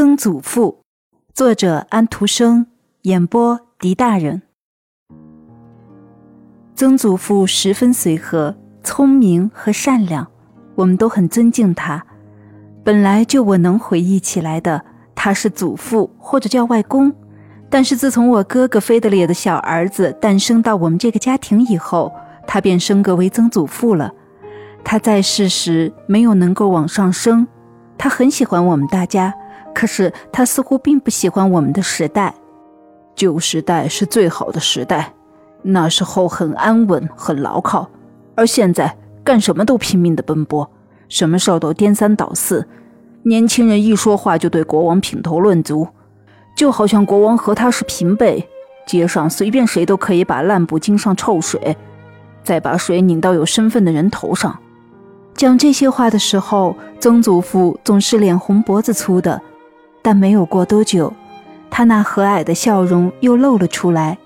曾祖父，作者安徒生，演播狄大人。曾祖父十分随和、聪明和善良，我们都很尊敬他。本来就我能回忆起来的，他是祖父或者叫外公。但是自从我哥哥菲德烈的小儿子诞生到我们这个家庭以后，他便升格为曾祖父了。他在世时没有能够往上升，他很喜欢我们大家，可是他似乎并不喜欢我们的时代。旧时代是最好的时代，那时候很安稳，很牢靠，而现在干什么都拼命的奔波，什么事儿都颠三倒四。年轻人一说话就对国王品头论足，就好像国王和他是平辈，街上随便谁都可以把烂布巾上臭水，再把水拧到有身份的人头上。讲这些话的时候，曾祖父总是脸红脖子粗的，但没有过多久，他那和蔼的笑容又露了出来。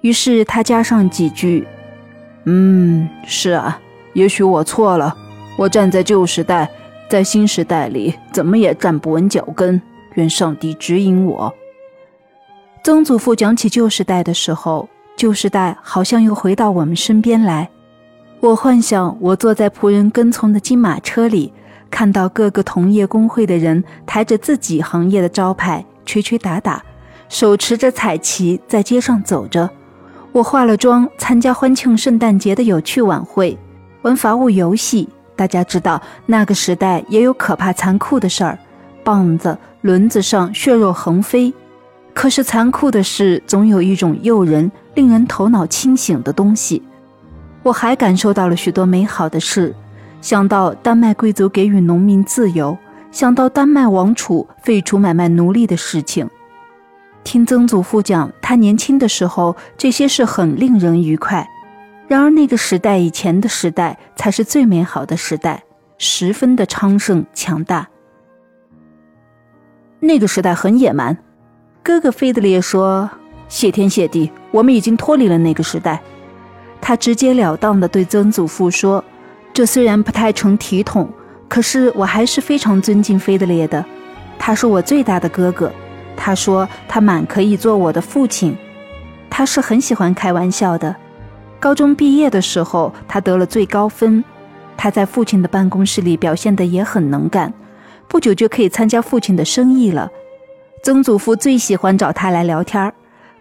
于是他加上几句：“嗯，是啊，也许我错了。我站在旧时代，在新时代里怎么也站不稳脚跟。愿上帝指引我。”曾祖父讲起旧时代的时候，旧时代好像又回到我们身边来。我幻想，我坐在仆人跟从的金马车里，看到各个同业工会的人抬着自己行业的招牌，捶捶打打，手持着彩旗在街上走着。我化了妆，参加欢庆圣诞节的有趣晚会，玩法务游戏。大家知道，那个时代也有可怕残酷的事儿，棒子、轮子上血肉横飞。可是残酷的是，总有一种诱人、令人头脑清醒的东西。我还感受到了许多美好的事，想到丹麦贵族给予农民自由，想到丹麦王储废除买卖奴隶的事情。听曾祖父讲，他年轻的时候这些事很令人愉快。然而那个时代以前的时代才是最美好的时代，十分的昌盛强大。那个时代很野蛮，哥哥菲德烈说：“谢天谢地，我们已经脱离了那个时代。”他直截了当地对曾祖父说：“这虽然不太成体统，可是我还是非常尊敬菲德烈的。他是我最大的哥哥。他说他满可以做我的父亲。他是很喜欢开玩笑的。高中毕业的时候，他得了最高分。他在父亲的办公室里表现得也很能干，不久就可以参加父亲的生意了。曾祖父最喜欢找他来聊天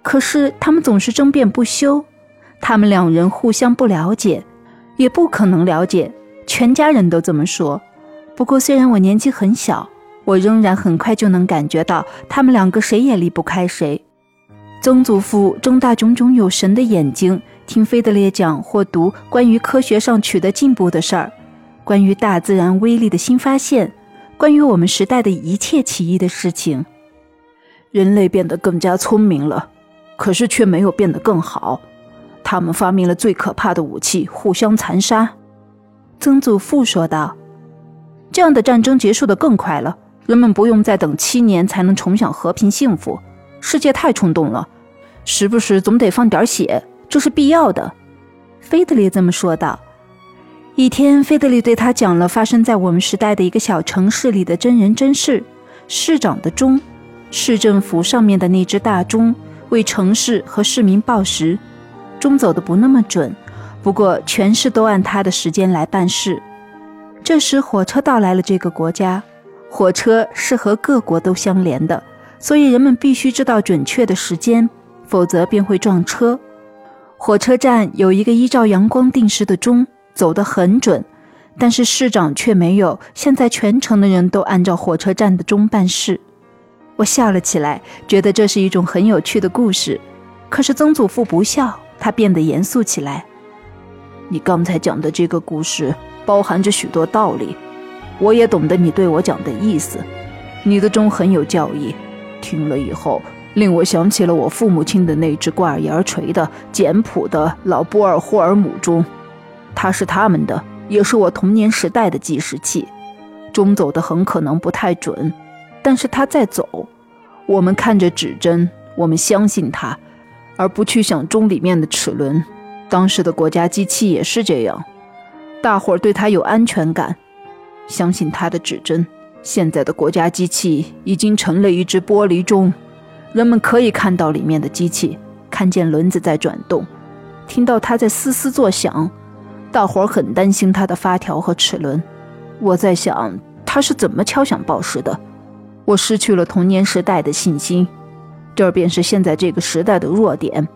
可是他们总是争辩不休。”他们两人互相不了解，也不可能了解。全家人都这么说。不过，虽然我年纪很小，我仍然很快就能感觉到他们两个谁也离不开谁。曾祖父睁大炯炯有神的眼睛，听菲德烈讲或读关于科学上取得进步的事儿，关于大自然威力的新发现，关于我们时代的一切奇异的事情。人类变得更加聪明了，可是却没有变得更好。他们发明了最可怕的武器，互相残杀。曾祖父说道：“这样的战争结束的更快了，人们不用再等七年才能重享和平幸福。世界太冲动了，时不时总得放点血，这是必要的。”菲德烈这么说道。一天，菲德烈对他讲了发生在我们时代的一个小城市里的真人真事：市长的钟，市政府上面的那只大钟，为城市和市民报时。钟走的不那么准，不过全市都按他的时间来办事。这时火车到来了这个国家，火车是和各国都相连的，所以人们必须知道准确的时间，否则便会撞车。火车站有一个依照阳光定时的钟，走得很准，但是市长却没有。现在全城的人都按照火车站的钟办事。我笑了起来，觉得这是一种很有趣的故事。可是曾祖父不笑。他变得严肃起来。你刚才讲的这个故事包含着许多道理，我也懂得你对我讲的意思。你的钟很有教义，听了以后令我想起了我父母亲的那只挂耳沿垂的简朴的老波尔霍尔姆钟，它是他们的，也是我童年时代的计时器。钟走的很可能不太准，但是它在走。我们看着指针，我们相信它。而不去想钟里面的齿轮，当时的国家机器也是这样，大伙儿对他有安全感，相信他的指针，现在的国家机器已经成了一只玻璃钟，人们可以看到里面的机器，看见轮子在转动，听到它在嘶嘶作响。大伙儿很担心它的发条和齿轮。我在想，它是怎么敲响报时的？我失去了童年时代的信心，这便是现在这个时代的弱点。